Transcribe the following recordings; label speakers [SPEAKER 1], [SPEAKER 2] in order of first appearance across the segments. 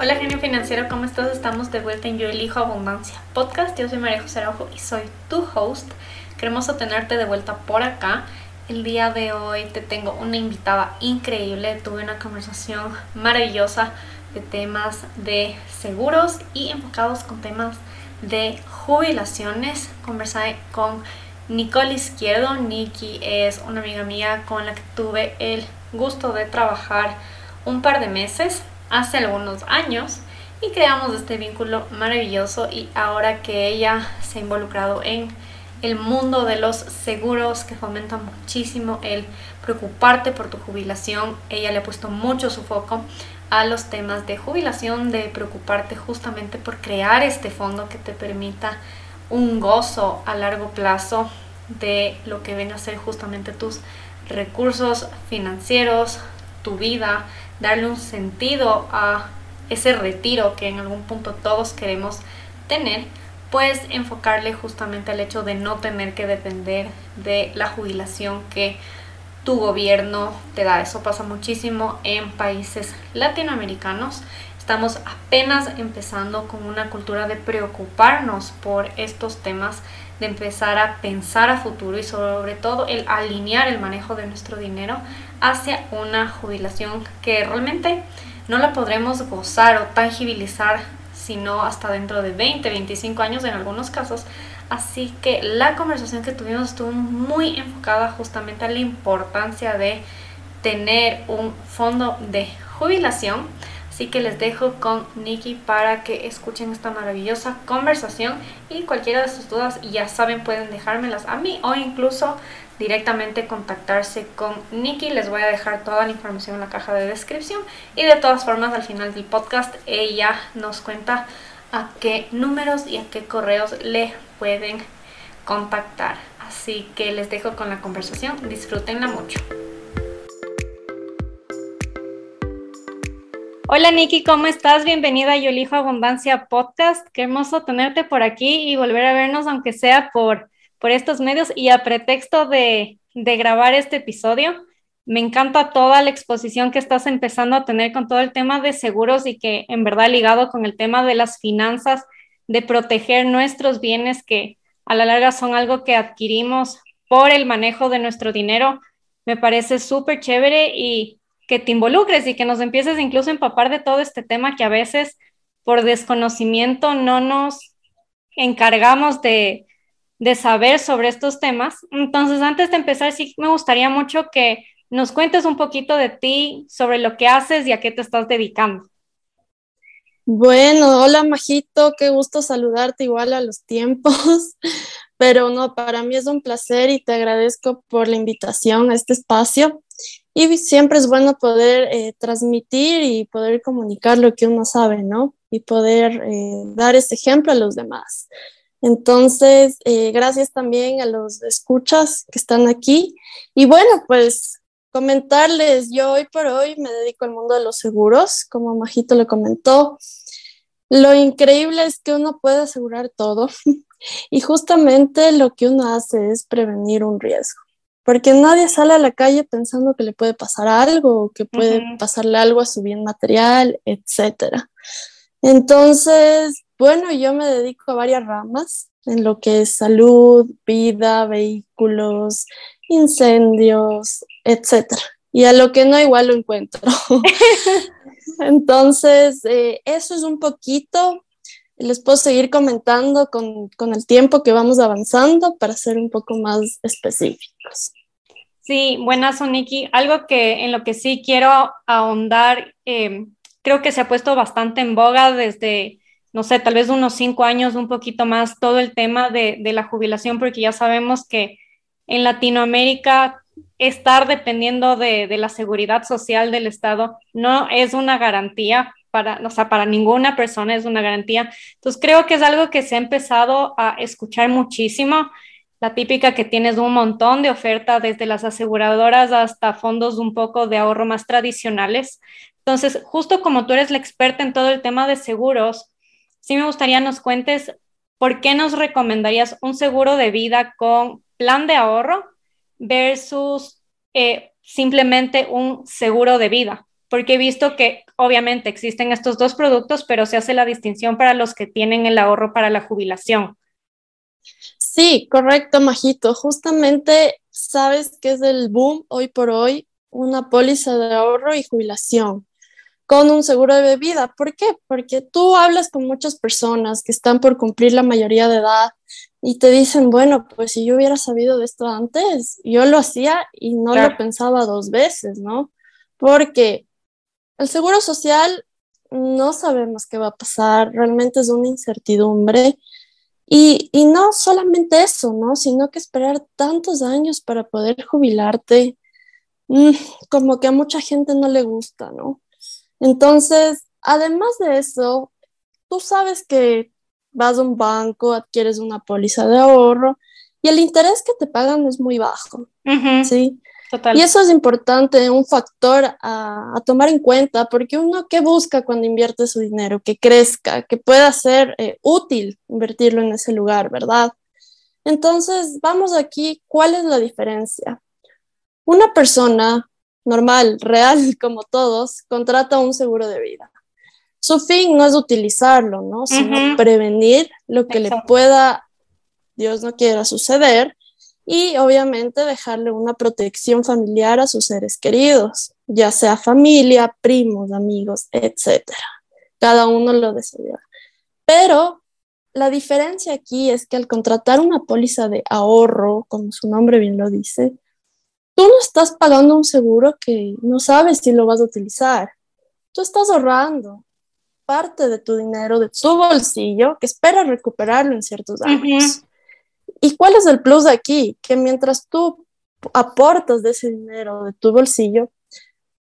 [SPEAKER 1] Hola genio financiero, ¿cómo estás? Estamos de vuelta en Yo Elijo Abundancia Podcast. Yo soy María José Araujo y soy tu host. Queremos tenerte de vuelta por acá. El día de hoy te tengo una invitada increíble. Tuve una conversación maravillosa de temas de seguros y enfocados con temas de jubilaciones. Conversé con Nicole Izquierdo. Nikki es una amiga mía con la que tuve el gusto de trabajar un par de meses hace algunos años y creamos este vínculo maravilloso y ahora que ella se ha involucrado en el mundo de los seguros que fomenta muchísimo el preocuparte por tu jubilación, ella le ha puesto mucho su foco a los temas de jubilación, de preocuparte justamente por crear este fondo que te permita un gozo a largo plazo de lo que ven a ser justamente tus recursos financieros, tu vida, darle un sentido a ese retiro que en algún punto todos queremos tener, pues enfocarle justamente al hecho de no tener que depender de la jubilación que tu gobierno te da. Eso pasa muchísimo en países latinoamericanos. Estamos apenas empezando con una cultura de preocuparnos por estos temas, de empezar a pensar a futuro y sobre todo el alinear el manejo de nuestro dinero hacia una jubilación que realmente no la podremos gozar o tangibilizar sino hasta dentro de 20, 25 años en algunos casos. Así que la conversación que tuvimos estuvo muy enfocada justamente a la importancia de tener un fondo de jubilación Así que les dejo con Nikki para que escuchen esta maravillosa conversación y cualquiera de sus dudas ya saben pueden dejármelas a mí o incluso directamente contactarse con Nikki. Les voy a dejar toda la información en la caja de descripción y de todas formas al final del podcast ella nos cuenta a qué números y a qué correos le pueden contactar. Así que les dejo con la conversación, disfrútenla mucho. Hola Nikki, ¿cómo estás? Bienvenida a Yo Elijo Abundancia Podcast. Qué hermoso tenerte por aquí y volver a vernos, aunque sea por, por estos medios y a pretexto de, de grabar este episodio. Me encanta toda la exposición que estás empezando a tener con todo el tema de seguros y que en verdad ligado con el tema de las finanzas, de proteger nuestros bienes que a la larga son algo que adquirimos por el manejo de nuestro dinero. Me parece súper chévere y que te involucres y que nos empieces incluso a empapar de todo este tema que a veces por desconocimiento no nos encargamos de, de saber sobre estos temas. Entonces, antes de empezar, sí me gustaría mucho que nos cuentes un poquito de ti, sobre lo que haces y a qué te estás dedicando.
[SPEAKER 2] Bueno, hola Majito, qué gusto saludarte igual a los tiempos, pero no, para mí es un placer y te agradezco por la invitación a este espacio. Y siempre es bueno poder eh, transmitir y poder comunicar lo que uno sabe, ¿no? Y poder eh, dar ese ejemplo a los demás. Entonces, eh, gracias también a los escuchas que están aquí. Y bueno, pues comentarles, yo hoy por hoy me dedico al mundo de los seguros, como Majito le comentó. Lo increíble es que uno puede asegurar todo y justamente lo que uno hace es prevenir un riesgo porque nadie sale a la calle pensando que le puede pasar algo, que puede pasarle algo a su bien material, etc. Entonces, bueno, yo me dedico a varias ramas en lo que es salud, vida, vehículos, incendios, etc. Y a lo que no igual lo encuentro. Entonces, eh, eso es un poquito les puedo seguir comentando con, con, el tiempo que vamos avanzando para ser un poco más específicos.
[SPEAKER 1] Sí, buenas, Soniki. Algo que en lo que sí quiero ahondar, em, creo que se ha puesto bastante en boga desde, no sé, tal vez unos cinco años, un poquito más, todo el tema de, de la jubilación, porque ya sabemos que en Latinoamérica estar dependiendo de, de, la seguridad social del Estado no es una garantía para, o sea, para ninguna persona es una garantía. Entonces creo que es algo que se ha empezado a escuchar muchísimo la típica que tienes un montón de oferta desde las aseguradoras hasta fondos un poco de ahorro más tradicionales. Entonces, justo como tú eres la experta en todo el tema de seguros, sí me gustaría nos cuentes por qué nos recomendarías un seguro de vida con plan de ahorro versus eh, simplemente un seguro de vida.
[SPEAKER 3] porque he visto que obviamente existen estos dos productos, pero se hace la distinción para los que tienen el ahorro para la jubilación.
[SPEAKER 2] Sí, correcto, Majito. Justamente sabes que es el boom hoy por hoy una póliza de ahorro y jubilación con un seguro de vida. ¿Por qué? Porque tú hablas con muchas personas que están por cumplir la mayoría de edad y te dicen, bueno, pues si yo hubiera sabido de esto antes, yo lo hacía y no lo pensaba dos veces, ¿no? Porque el seguro social no sabemos qué va a pasar, realmente es una incertidumbre. Y, y no solamente eso, ¿no? Sino que esperar tantos años para poder jubilarte, mm, como que a mucha gente no le gusta, ¿no? Entonces, además de eso, tú sabes que vas a un banco, adquieres una póliza de ahorro y el interés que te pagan es muy bajo, ¿sí? Total. Y eso es importante, un factor a, tomar en cuenta, porque uno ¿qué busca cuando invierte su dinero, que crezca, que pueda ser eh, útil invertirlo en ese lugar, ¿verdad? Entonces, vamos aquí, ¿cuál es la diferencia? Una persona normal, real, como todos, contrata un seguro de vida. Su fin no es utilizarlo, ¿no? Sino prevenir lo que le pueda, Dios no quiera, suceder y obviamente dejarle una protección familiar a sus seres queridos, ya sea familia, primos, amigos, etc. Cada uno lo desea. Pero la diferencia aquí es que al contratar una póliza de ahorro, como su nombre bien lo dice, tú no estás pagando un seguro que no sabes si lo vas a utilizar. Tú estás ahorrando parte de tu dinero, de tu bolsillo, que esperas recuperarlo en ciertos años. ¿Y cuál es el plus aquí? Que mientras tú aportas de ese dinero de tu bolsillo,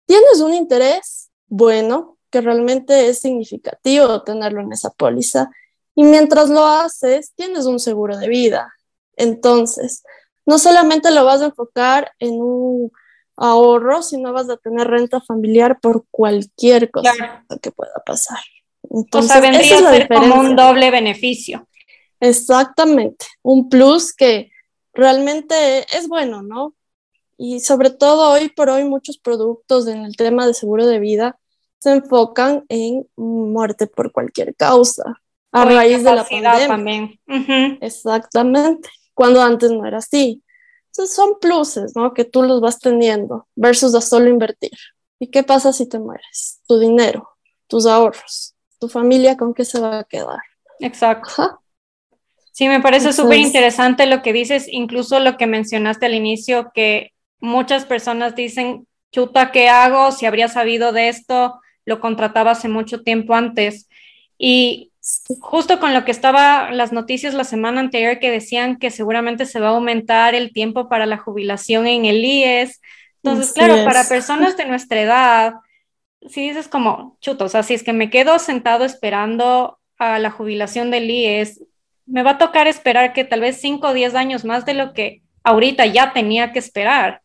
[SPEAKER 2] tienes un interés bueno, que realmente es significativo tenerlo en esa póliza, y mientras lo haces, tienes un seguro de vida. Entonces, no solamente lo vas a enfocar en un ahorro, sino vas a tener renta familiar por cualquier cosa que pueda pasar.
[SPEAKER 3] Entonces, o sea, vendría a ser como un doble beneficio.
[SPEAKER 2] Exactamente, un plus que realmente es bueno, ¿no? Y sobre todo hoy por hoy muchos productos en el tema de seguro de vida se enfocan en muerte por cualquier causa, a raíz de la pandemia. También. Exactamente cuando antes no era así. Entonces son pluses, ¿no? Que tú los vas teniendo versus a solo invertir. ¿Y qué pasa si te mueres? Tu dinero, tus ahorros, tu familia, ¿con qué se va a quedar?
[SPEAKER 3] Exacto. Sí, me parece súper interesante lo que dices, incluso lo que mencionaste al inicio, que muchas personas dicen, chuta, ¿qué hago? Si habría sabido de esto, lo contrataba hace mucho tiempo antes. Y justo con lo que estaba las noticias la semana anterior que decían que seguramente se va a aumentar el tiempo para la jubilación en el IES. Entonces, claro, para personas de nuestra edad, si dices como, chuto, o sea, si es que me quedo sentado esperando a la jubilación del IES, me va a tocar esperar que tal vez 5 o 10 años más de lo que ahorita ya tenía que esperar.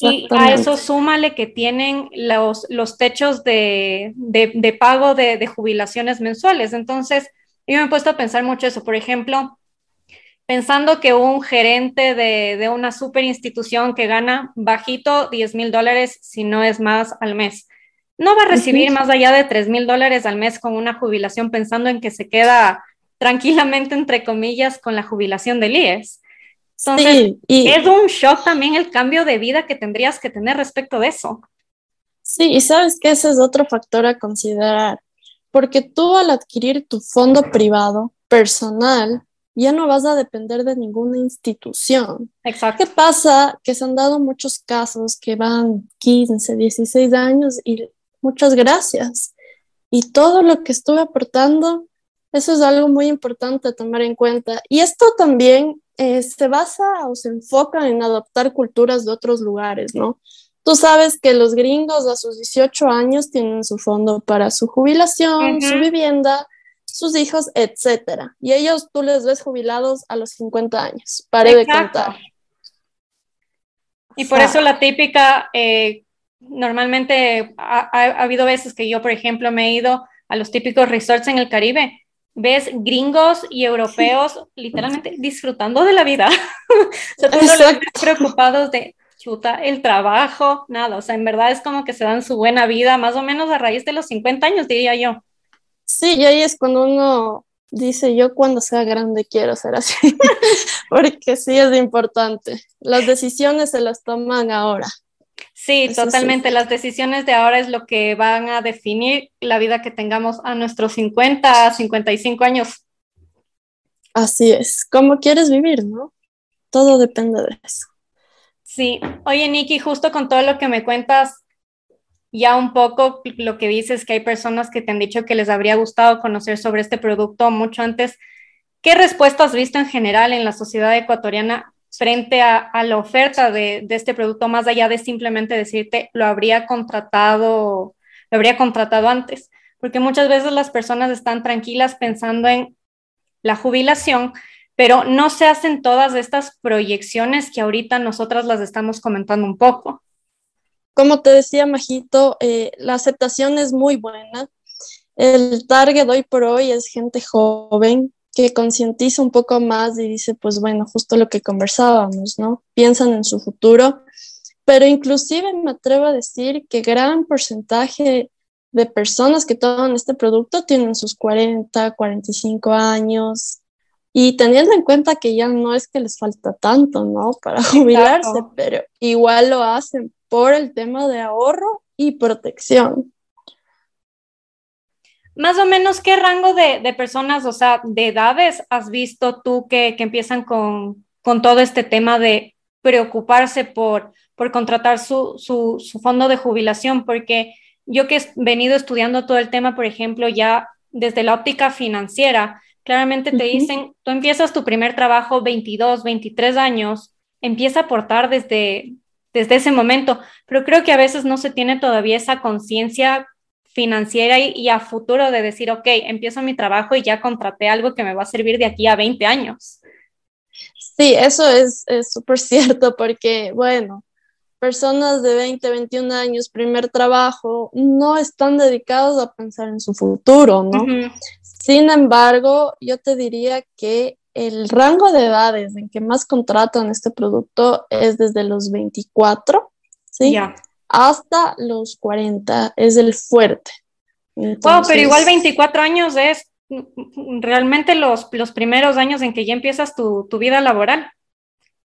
[SPEAKER 3] Y a eso súmale que tienen los, los techos de, de, pago de, de, jubilaciones mensuales. Entonces, yo me he puesto a pensar mucho eso. Por ejemplo, pensando que un gerente de, de una super institución que gana bajito 10 mil dólares, si no es más al mes, no va a recibir más allá de 3 mil dólares al mes con una jubilación pensando en que se queda tranquilamente, entre comillas, con la jubilación del IES. Entonces, y, es un shock también el cambio de vida que tendrías que tener respecto de eso.
[SPEAKER 2] Sí, y sabes que ese es otro factor a considerar, porque tú al adquirir tu fondo privado personal, ya no vas a depender de ninguna institución.
[SPEAKER 3] Exacto.
[SPEAKER 2] ¿Qué pasa? Que se han dado muchos casos que van 15, 16 años y muchas gracias. Y todo lo que estuve aportando, eso es algo muy importante a tomar en cuenta. Y esto también eh, se basa o se enfoca en adoptar culturas de otros lugares, ¿no? Tú sabes que los gringos a sus 18 años tienen su fondo para su jubilación, su vivienda, sus hijos, etcétera. Y ellos tú les ves jubilados a los 50 años. Pare de contar.
[SPEAKER 3] Y por eso la típica, eh, normalmente ha, ha, habido veces que yo, por ejemplo, me he ido a los típicos resorts en el Caribe ves gringos y europeos literalmente disfrutando de la vida. o sea, preocupados de, chuta, el trabajo, nada, o sea, en verdad es como que se dan su buena vida, más o menos a raíz de los 50 años, diría yo.
[SPEAKER 2] Sí, y ahí es cuando uno dice, yo cuando sea grande quiero ser así, porque sí es importante. Las decisiones se las toman ahora.
[SPEAKER 3] Sí, totalmente. Las decisiones de ahora es lo que van a definir la vida que tengamos a nuestros 50, 55 años.
[SPEAKER 2] Así es. ¿Cómo quieres vivir, no? Todo depende de eso.
[SPEAKER 3] Sí. Oye, Nikki, justo con todo lo que me cuentas, ya un poco lo que dices, que hay personas que te han dicho que les habría gustado conocer sobre este producto mucho antes. ¿Qué respuesta has visto en general en la sociedad ecuatoriana frente a, la oferta de, este producto, más allá de simplemente decirte lo habría contratado, lo habría contratado antes, porque muchas veces las personas están tranquilas pensando en la jubilación, pero no se hacen todas estas proyecciones que ahorita nosotras las estamos comentando un poco.
[SPEAKER 2] Como te decía, Majito, eh, la aceptación es muy buena. El target hoy por hoy es gente joven, que concientiza un poco más y dice, pues bueno, justo lo que conversábamos, ¿no? Piensan en su futuro, pero inclusive me atrevo a decir que gran porcentaje de personas que toman este producto tienen sus 40, 45 años y teniendo en cuenta que ya no es que les falta tanto, ¿no? Para jubilarse, pero igual lo hacen por el tema de ahorro y protección.
[SPEAKER 3] Más o menos, ¿qué rango de, personas, o sea, de edades has visto tú que, empiezan con, todo este tema de preocuparse por, por contratar su, fondo de jubilación? Porque yo que he venido estudiando todo el tema, por ejemplo, ya desde la óptica financiera, claramente te dicen, tú empiezas tu primer trabajo 22, 23 años, empieza a aportar desde, desde ese momento, pero creo que a veces no se tiene todavía esa conciencia financiera y, a futuro de decir, ok, empiezo mi trabajo y ya contraté algo que me va a servir de aquí a 20 años.
[SPEAKER 2] Sí, eso es súper cierto porque, bueno, personas de 20, 21 años, primer trabajo, no están dedicados a pensar en su futuro, ¿no? Sin embargo, yo te diría que el rango de edades en que más contratan este producto es desde los 24, ¿sí? Hasta los 40 es el fuerte.
[SPEAKER 3] wow, pero igual 24 años es realmente los, los primeros años en que ya empiezas tu, vida laboral.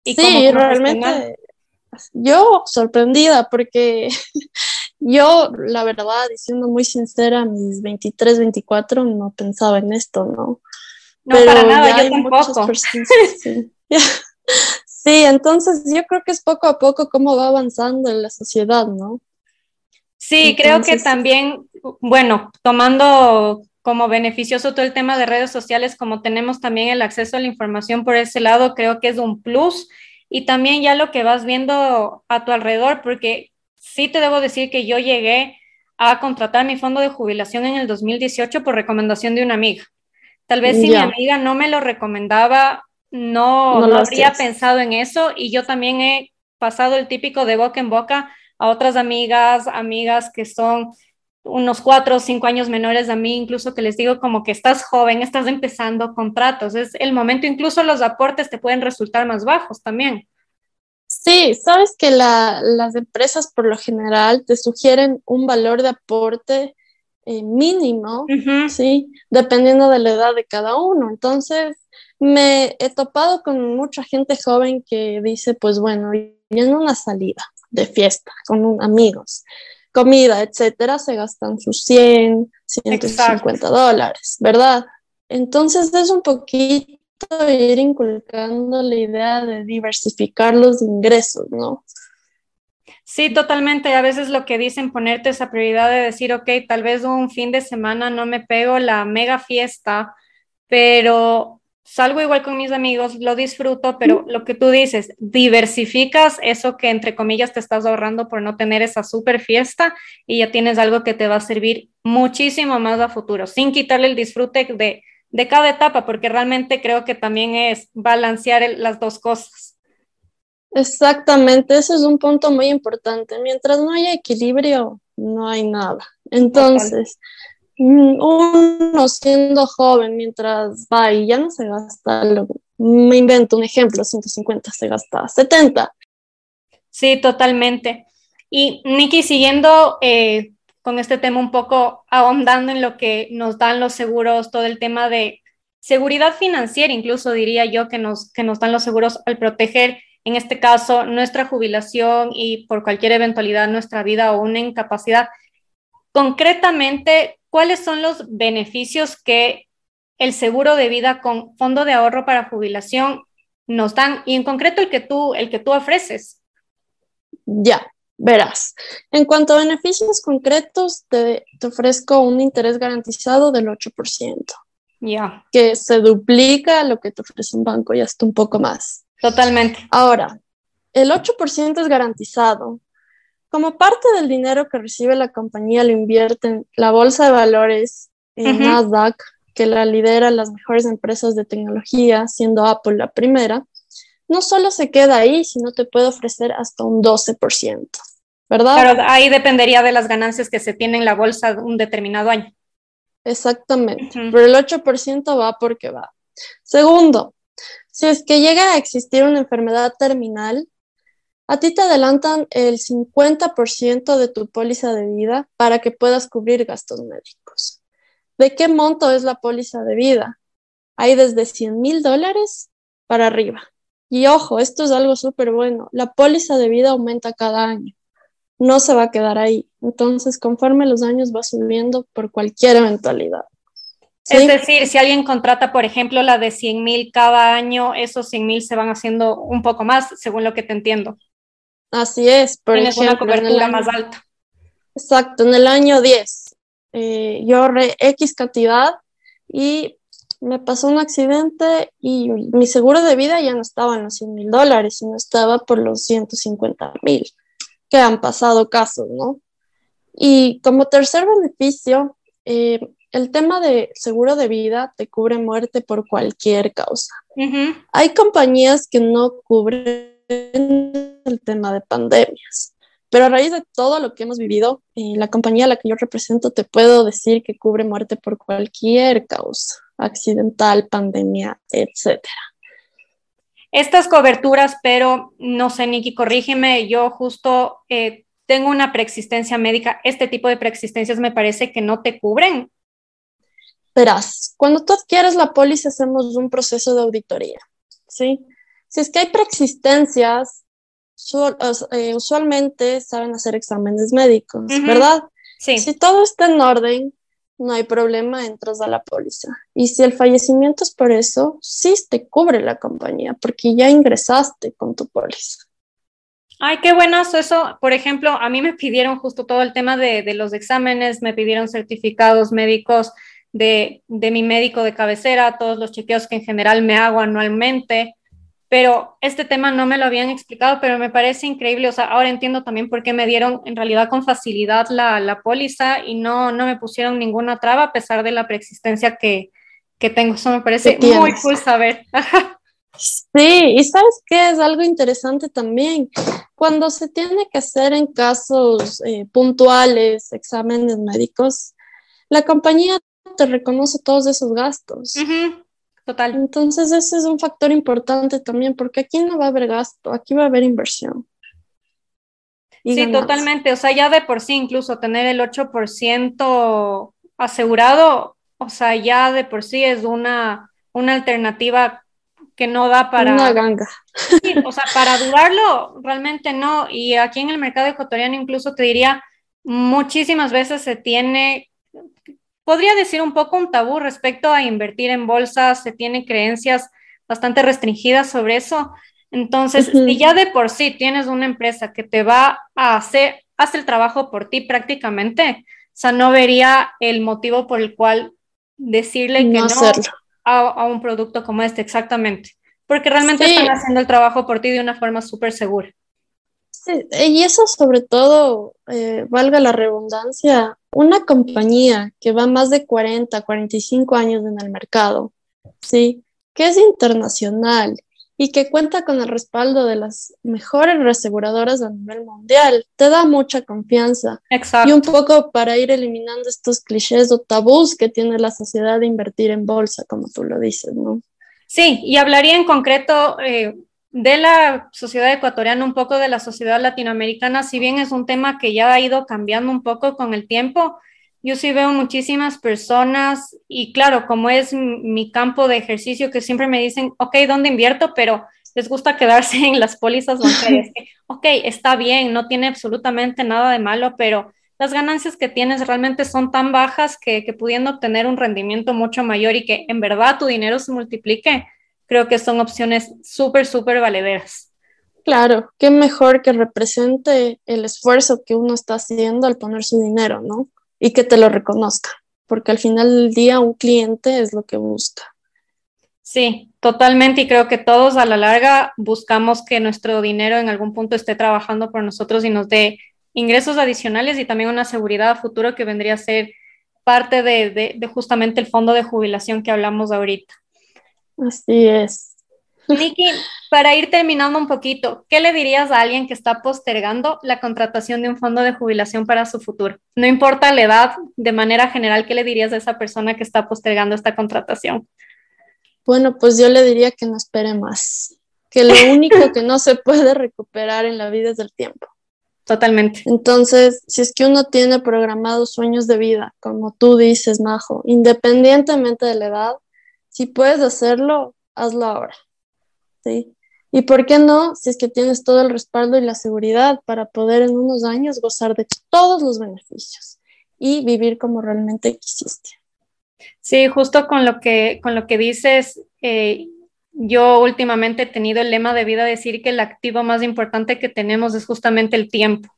[SPEAKER 2] Y sí, realmente yo sorprendida porque yo, la verdad, diciendo muy sincera, mis 23, 24 no pensaba en esto, ¿no?
[SPEAKER 3] No, para nada, yo tampoco.
[SPEAKER 2] Sí, entonces yo creo que es poco a poco cómo va avanzando en la sociedad, ¿no?
[SPEAKER 3] Sí, creo que también, bueno, tomando como beneficioso todo el tema de redes sociales, como tenemos también el acceso a la información por ese lado, creo que es un plus. Y también ya lo que vas viendo a tu alrededor, porque sí te debo decir que yo llegué a contratar mi fondo de jubilación en el 2018 por recomendación de una amiga. Tal vez si mi amiga no me lo recomendaba, no, no, habría pensado en eso y yo también he pasado el típico de boca en boca a otras amigas, amigas que son unos cuatro o cinco años menores a mí, incluso que les digo como que estás joven, estás empezando contratos, es el momento, incluso los aportes te pueden resultar más bajos también.
[SPEAKER 2] Sí, sabes que las empresas por lo general te sugieren un valor de aporte eh, mínimo, ¿sí? Dependiendo de la edad de cada uno. Entonces, me he topado con mucha gente joven que dice, pues bueno, en una salida de fiesta con amigos, comida, etcétera, se gastan sus 100, 150 dólares, ¿verdad? Entonces es un poquito ir inculcando la idea de diversificar los ingresos, ¿no?
[SPEAKER 3] Sí, totalmente. A veces lo que dicen, ponerte esa prioridad de decir, ok, tal vez un fin de semana no me pego la mega fiesta, pero salgo igual con mis amigos, lo disfruto, pero lo que tú dices, diversificas eso que entre comillas te estás ahorrando por no tener esa super fiesta y ya tienes algo que te va a servir muchísimo más a futuro, sin quitarle el disfrute de, de cada etapa, porque realmente creo que también es balancear las dos cosas.
[SPEAKER 2] Exactamente, ese es un punto muy importante. Mientras no haya equilibrio, no hay nada. Entonces, uno siendo joven mientras va y ya no se gasta, me invento un ejemplo, 150 se gasta 70.
[SPEAKER 3] Sí, totalmente. Y Nikki, siguiendo eh, con este tema un poco ahondando en lo que nos dan los seguros, todo el tema de seguridad financiera, incluso diría yo que nos, que nos dan los seguros al proteger, en este caso, nuestra jubilación y por cualquier eventualidad nuestra vida o una incapacidad. Concretamente, ¿cuáles son los beneficios que el seguro de vida con fondo de ahorro para jubilación nos dan y en concreto el que tú, el que tú ofreces?
[SPEAKER 2] Ya, verás. En cuanto a beneficios concretos, te, ofrezco un interés garantizado del 8%.
[SPEAKER 3] Ya.
[SPEAKER 2] Que se duplica lo que te ofrece un banco y hasta un poco más.
[SPEAKER 3] Totalmente.
[SPEAKER 2] Ahora, el 8% es garantizado. Como parte del dinero que recibe la compañía lo invierte en la bolsa de valores en Nasdaq, que la lidera las mejores empresas de tecnología, siendo Apple la primera, no solo se queda ahí, sino te puede ofrecer hasta un 12%, ¿verdad?
[SPEAKER 3] Claro, ahí dependería de las ganancias que se tienen en la bolsa un determinado año.
[SPEAKER 2] Exactamente, pero el 8% va porque va. Segundo, si es que llega a existir una enfermedad terminal, a ti te adelantan el 50% de tu póliza de vida para que puedas cubrir gastos médicos. ¿De qué monto es la póliza de vida? Hay desde 100 mil dólares para arriba. Y ojo, esto es algo súper bueno. La póliza de vida aumenta cada año. No se va a quedar ahí. Entonces, conforme los años va subiendo por cualquier eventualidad.
[SPEAKER 3] Es decir, si alguien contrata, por ejemplo, la de 100 mil cada año, esos 100 mil se van haciendo un poco más, según lo que te entiendo.
[SPEAKER 2] Así es.
[SPEAKER 3] Por Tienes una cobertura más alta.
[SPEAKER 2] Exacto, en el año 10 eh, yo ahorré X cantidad y me pasó un accidente y mi seguro de vida ya no estaba en los 100 mil dólares, sino estaba por los 150 mil, que han pasado casos, ¿no? Y como tercer beneficio, eh, el tema de seguro de vida te cubre muerte por cualquier causa. Hay compañías que no cubren el tema de pandemias. Pero a raíz de todo lo que hemos vivido, eh, la compañía a la que yo represento te puedo decir que cubre muerte por cualquier causa, accidental, pandemia, etc.
[SPEAKER 3] Estas coberturas, pero no sé, Nikki, corrígeme, yo justo eh, tengo una preexistencia médica, este tipo de preexistencias me parece que no te cubren.
[SPEAKER 2] Verás, cuando tú adquieres la póliza hacemos un proceso de auditoría, ¿sí? Si es que hay preexistencias, eh, usualmente saben hacer exámenes médicos, ¿verdad?
[SPEAKER 3] Sí.
[SPEAKER 2] Si todo está en orden, no hay problema, entras a la póliza. Y si el fallecimiento es por eso, sí te cubre la compañía, porque ya ingresaste con tu póliza.
[SPEAKER 3] Ay, qué buenazo eso. Por ejemplo, a mí me pidieron justo todo el tema de, de los exámenes, me pidieron certificados médicos de, de mi médico de cabecera, todos los chequeos que en general me hago anualmente pero este tema no me lo habían explicado, pero me parece increíble, o sea, ahora entiendo también por qué me dieron en realidad con facilidad la, la póliza y no, no me pusieron ninguna traba a pesar de la preexistencia que, que tengo, eso me parece muy cool saber.
[SPEAKER 2] Sí, y sabes qué es algo interesante también. Cuando se tiene que hacer en casos eh, puntuales exámenes médicos, la compañía te reconoce todos esos gastos.
[SPEAKER 3] Total.
[SPEAKER 2] Entonces ese es un factor importante también, porque aquí no va a haber gasto, aquí va a haber inversión.
[SPEAKER 3] sí, totalmente. O sea, ya de por sí, incluso tener el 8% asegurado, o sea, ya de por sí es una, una alternativa que no da para...
[SPEAKER 2] Una ganga.
[SPEAKER 3] Sí, o sea, para durarlo, realmente no. Y aquí en el mercado ecuatoriano incluso te diría, muchísimas veces se tiene podría decir un poco un tabú respecto a invertir en bolsas, se tiene creencias bastante restringidas sobre eso. Entonces, si ya de por sí tienes una empresa que te va a hacer, hace el trabajo por ti prácticamente, o sea, no vería el motivo por el cual decirle que no, a, un producto como este, exactamente. Porque realmente están haciendo el trabajo por ti de una forma súper segura.
[SPEAKER 2] Sí, y eso sobre todo, eh, valga la redundancia, una compañía que va más de 40, 45 años en el mercado, ¿sí? que es internacional y que cuenta con el respaldo de las mejores reaseguradoras a nivel mundial, te da mucha confianza.
[SPEAKER 3] Exacto.
[SPEAKER 2] Y un poco para ir eliminando estos clichés o tabús que tiene la sociedad de invertir en bolsa, como tú lo dices, ¿no?
[SPEAKER 3] Sí, y hablaría en concreto, eh, de la sociedad ecuatoriana, un poco de la sociedad latinoamericana, si bien es un tema que ya ha ido cambiando un poco con el tiempo, yo sí veo muchísimas personas y claro, como es mi campo de ejercicio, que siempre me dicen, ok, ¿dónde invierto? Pero les gusta quedarse en las pólizas bancarias. ok, está bien, no tiene absolutamente nada de malo, pero las ganancias que tienes realmente son tan bajas que, que pudiendo obtener un rendimiento mucho mayor y que en verdad tu dinero se multiplique, creo que son opciones súper, súper valederas.
[SPEAKER 2] Claro, qué mejor que represente el esfuerzo que uno está haciendo al poner su dinero, ¿no? y que te lo reconozca, porque al final del día un cliente es lo que busca.
[SPEAKER 3] Sí, totalmente. Y creo que todos a la larga buscamos que nuestro dinero en algún punto esté trabajando por nosotros y nos dé ingresos adicionales y también una seguridad a futuro que vendría a ser parte de, de justamente el fondo de jubilación que hablamos ahorita.
[SPEAKER 2] Así es.
[SPEAKER 3] Nikki, para ir terminando un poquito, ¿qué le dirías a alguien que está postergando la contratación de un fondo de jubilación para su futuro? No importa la edad, de manera general, ¿qué le dirías a esa persona que está postergando esta contratación?
[SPEAKER 2] Bueno, pues yo le diría que no espere más, que lo único que no se puede recuperar en la vida es el tiempo.
[SPEAKER 3] Totalmente.
[SPEAKER 2] Entonces, si es que uno tiene programados sueños de vida, como tú dices, Majo, independientemente de la edad, si puedes hacerlo, hazlo ahora. ¿Y por qué no? Si es que tienes todo el respaldo y la seguridad para poder en unos años gozar de todos los beneficios y vivir como realmente quisiste.
[SPEAKER 3] Sí, justo con lo que, con lo que dices, eh, yo últimamente he tenido el lema de vida decir que el activo más importante que tenemos es justamente el tiempo.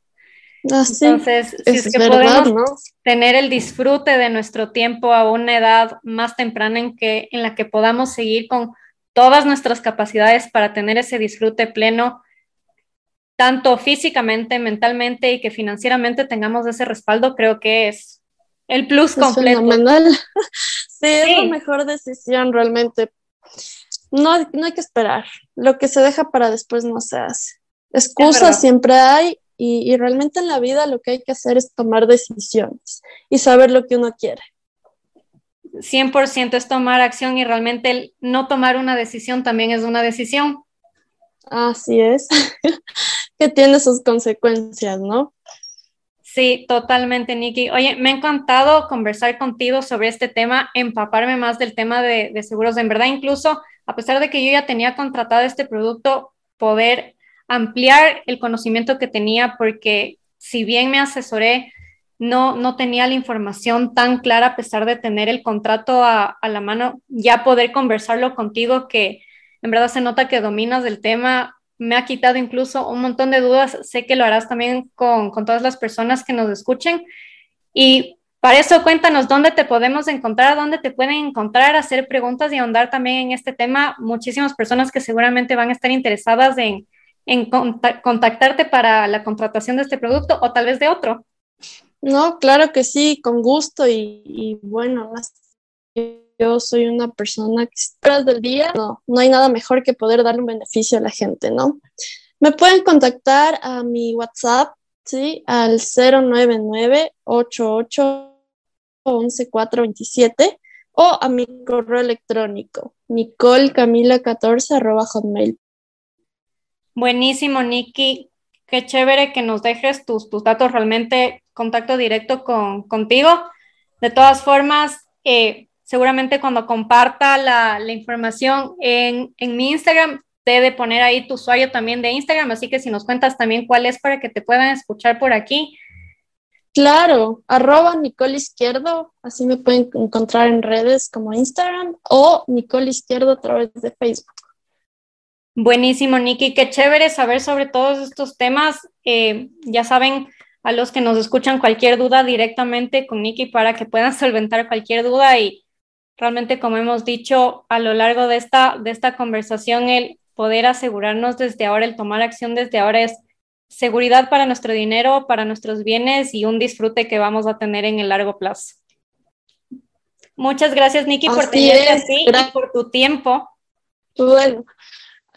[SPEAKER 2] Ah,
[SPEAKER 3] Entonces, si es, que podemos tener el disfrute de nuestro tiempo a una edad más temprana en, que, en la que podamos seguir con todas nuestras capacidades para tener ese disfrute pleno, tanto físicamente, mentalmente y que financieramente tengamos ese respaldo, creo que es el plus completo.
[SPEAKER 2] sí, es la mejor decisión realmente. No, no hay que esperar. Lo que se deja para después no se hace. Excusas siempre hay y, y realmente en la vida lo que hay que hacer es tomar decisiones y saber lo que uno quiere.
[SPEAKER 3] 100% es tomar acción y realmente el no tomar una decisión también es una decisión.
[SPEAKER 2] Así es, que tiene sus consecuencias, ¿no?
[SPEAKER 3] Sí, totalmente, Nikki. Oye, me ha encantado conversar contigo sobre este tema, empaparme más del tema de, de seguros. En verdad, incluso a pesar de que yo ya tenía contratado este producto, poder ampliar el conocimiento que tenía, porque si bien me asesoré no, no tenía la información tan clara a pesar de tener el contrato a, la mano, ya poder conversarlo contigo, que en verdad se nota que dominas el tema, me ha quitado incluso un montón de dudas, sé que lo harás también con, todas las personas que nos escuchen. Y para eso cuéntanos dónde te podemos encontrar, dónde te pueden encontrar, hacer preguntas y ahondar también en este tema. Muchísimas personas que seguramente van a estar interesadas en, en contactarte para la contratación de este producto o tal vez de otro.
[SPEAKER 2] No, claro que sí, con gusto y, bueno, yo soy una persona que tras del día, no, no hay nada mejor que poder darle un beneficio a la gente, ¿no? Me pueden contactar a mi WhatsApp, ¿sí? Al 099 88 11427 o a mi correo electrónico, nicolcamila14 hotmail.
[SPEAKER 3] Buenísimo, Nikki. Qué chévere que nos dejes tus, tus datos realmente contacto directo con, contigo. De todas formas, eh, seguramente cuando comparta la, la información en, en, mi Instagram, debe poner ahí tu usuario también de Instagram, así que si nos cuentas también cuál es para que te puedan escuchar por aquí.
[SPEAKER 2] Claro, arroba Nicole Izquierdo, así me pueden encontrar en redes como Instagram o Nicole Izquierdo a través de Facebook.
[SPEAKER 3] Buenísimo, Nikki, qué chévere saber sobre todos estos temas. Eh, ya saben, a los que nos escuchan cualquier duda directamente con Nikki para que puedan solventar cualquier duda y realmente como hemos dicho a lo largo de esta, de esta conversación, el poder asegurarnos desde ahora, el tomar acción desde ahora es seguridad para nuestro dinero, para nuestros bienes y un disfrute que vamos a tener en el largo plazo. Muchas gracias, Nikki, por tenerte así y por tu tiempo.
[SPEAKER 2] Bueno,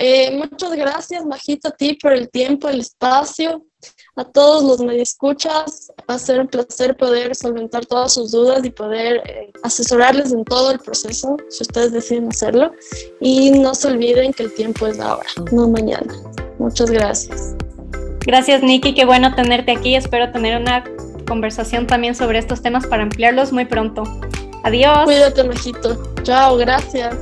[SPEAKER 2] eh, muchas gracias, Majito, a ti por el tiempo, el espacio a todos los escuchas. Va a ser un placer poder solventar todas sus dudas y poder eh, asesorarles en todo el proceso, si ustedes deciden hacerlo. Y no se olviden que el tiempo es ahora, no mañana. Muchas gracias.
[SPEAKER 3] Gracias, Nikki. Qué bueno tenerte aquí. Espero tener una conversación también sobre estos temas para ampliarlos muy pronto. Adiós.
[SPEAKER 2] Cuídate, Majito. Chao, gracias.